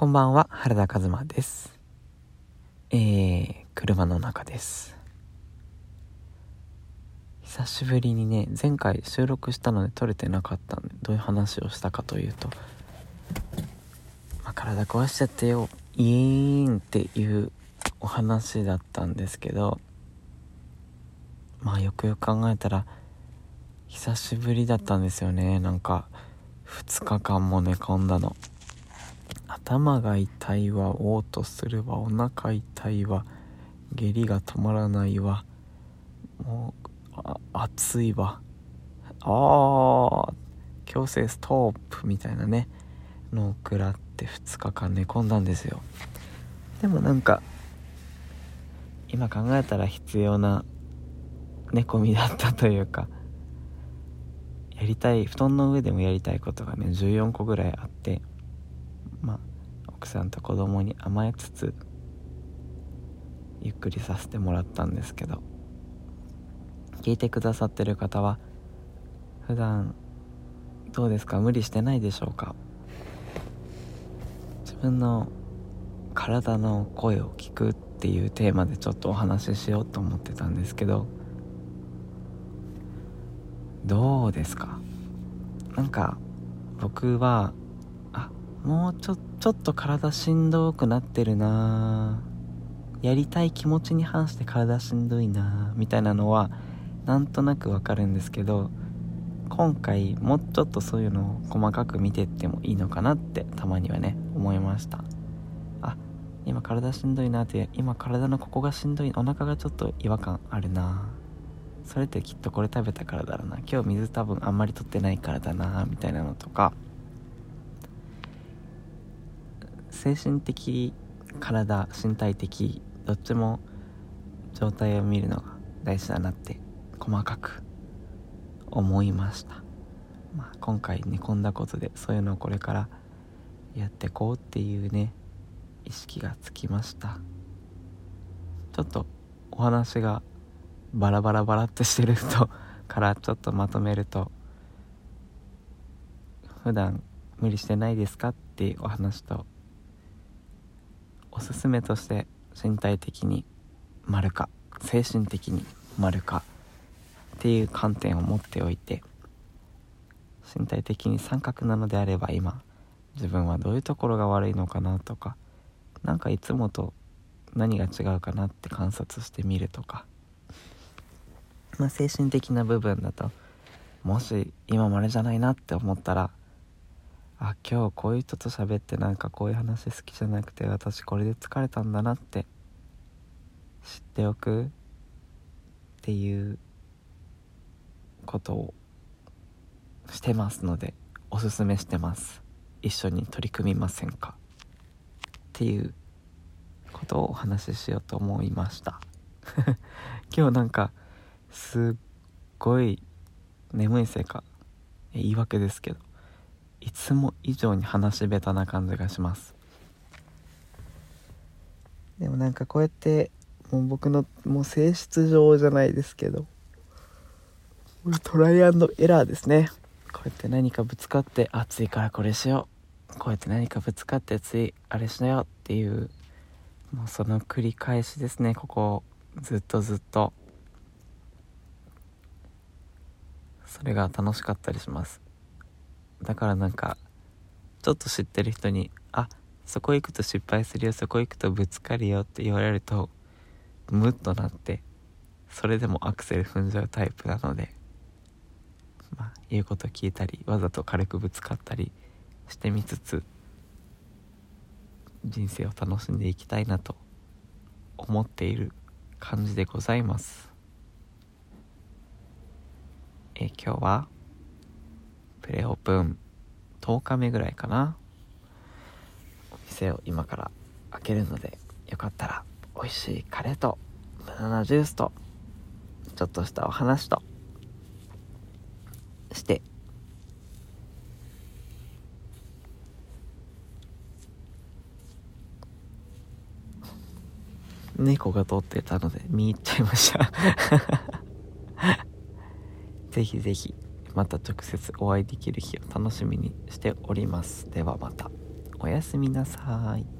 こんばんは、原田和馬です。えー、車の中です。久しぶりにね、前回収録したので撮れてなかったんで、どういう話をしたかというと、まあ、体壊しちゃってよ、イーンっていうお話だったんですけど、まあよくよく考えたら、久しぶりだったんですよね、なんか、2日間も寝込んだの。頭が痛いわ嘔吐するわお腹痛いわ下痢が止まらないわもう暑いわ。あ強制ストップみたいなねのを食らって2日間寝込んだんですよ。でもなんか今考えたら必要な寝込みだったというかやりたい布団の上でもやりたいことがね14個ぐらいあってまあ奥さんと子供に甘えつつゆっくりさせてもらったんですけど聞いてくださってる方は普段どうですか？無理してないでしょうか？自分の体の声を聞くっていうテーマでちょっとお話ししようと思ってたんですけどどうですか？なんか僕はもうちょちょっと体しんどくなってるな。やりたい気持ちに反して体しんどいな。みたいなのはなんとなくわかるんですけど今回もうちょっとそういうのを細かく見てってもいいのかなってたまにはね思いました。あ今体しんどいなって今体のここがしんどいお腹がちょっと違和感あるな。それってきっとこれ食べたからだろうな。今日水多分あんまり取ってないからだなみたいなのとか精神的体身体的どっちも状態を見るのが大事だなって細かく思いました、まあ、今回寝込んだことでそういうのをこれからやってこうっていうね意識がつきましたちょっとお話がバラバラバラってしてる人からちょっとまとめると普段無理してないですかっていうお話とおすすめとして身体的に丸か精神的に丸かっていう観点を持っておいて身体的に三角なのであれば今自分はどういうところが悪いのかなとか何かいつもと何が違うかなって観察してみるとか、まあ、精神的な部分だともし今までじゃないなって思ったらあ今日こういう人と喋ってなんかこういう話好きじゃなくて私これで疲れたんだなって知っておく？っていうことをしてますのでおすすめしてます。一緒に取り組みませんか？っていうことをお話ししようと思いました。今日なんかすっごい眠いせいか言い訳ですけど。いつも以上に話下手な感じがします。でもなんかこうやってもう僕のもう性質上じゃないですけどトライアンドエラーですね。こうやって何かぶつかって暑いからこれしよう。こうやって何かぶつかってついあれしなよっていうもうその繰り返しですね。ここずっとずっと。それが楽しかったりしますだからなんかちょっと知ってる人に「あそこ行くと失敗するよそこ行くとぶつかるよ」って言われるとムッとなってそれでもアクセル踏んじゃうタイプなのでまあ言うこと聞いたりわざと軽くぶつかったりしてみつつ人生を楽しんでいきたいなと思っている感じでございます。え今日は？プレオープン10日目ぐらいかな。お店を今から開けるのでよかったら美味しいカレーとバナナジュースとちょっとしたお話として。猫が通ってたので見入っちゃいました。ぜひぜひ。また直接お会いできる日を楽しみにしております。ではまた。おやすみなさい。